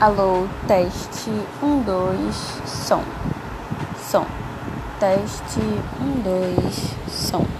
Alô, teste um dois som. Som. Teste um dois som.